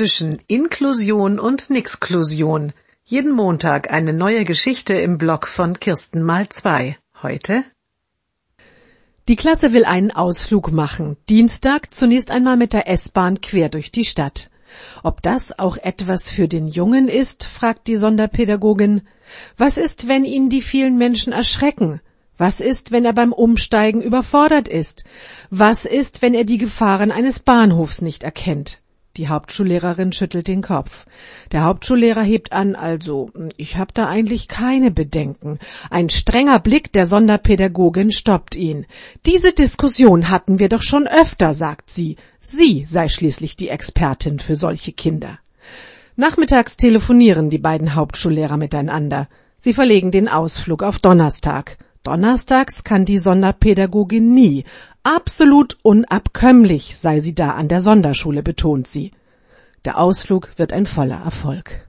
zwischen Inklusion und Nixklusion. Jeden Montag eine neue Geschichte im Blog von Kirsten mal zwei. Heute? Die Klasse will einen Ausflug machen. Dienstag zunächst einmal mit der S-Bahn quer durch die Stadt. Ob das auch etwas für den Jungen ist, fragt die Sonderpädagogin. Was ist, wenn ihn die vielen Menschen erschrecken? Was ist, wenn er beim Umsteigen überfordert ist? Was ist, wenn er die Gefahren eines Bahnhofs nicht erkennt? Die Hauptschullehrerin schüttelt den Kopf. Der Hauptschullehrer hebt an, also, ich habe da eigentlich keine Bedenken. Ein strenger Blick der Sonderpädagogin stoppt ihn. Diese Diskussion hatten wir doch schon öfter, sagt sie. Sie sei schließlich die Expertin für solche Kinder. Nachmittags telefonieren die beiden Hauptschullehrer miteinander. Sie verlegen den Ausflug auf Donnerstag. Donnerstags kann die Sonderpädagogin nie. Absolut unabkömmlich sei sie da an der Sonderschule, betont sie. Der Ausflug wird ein voller Erfolg.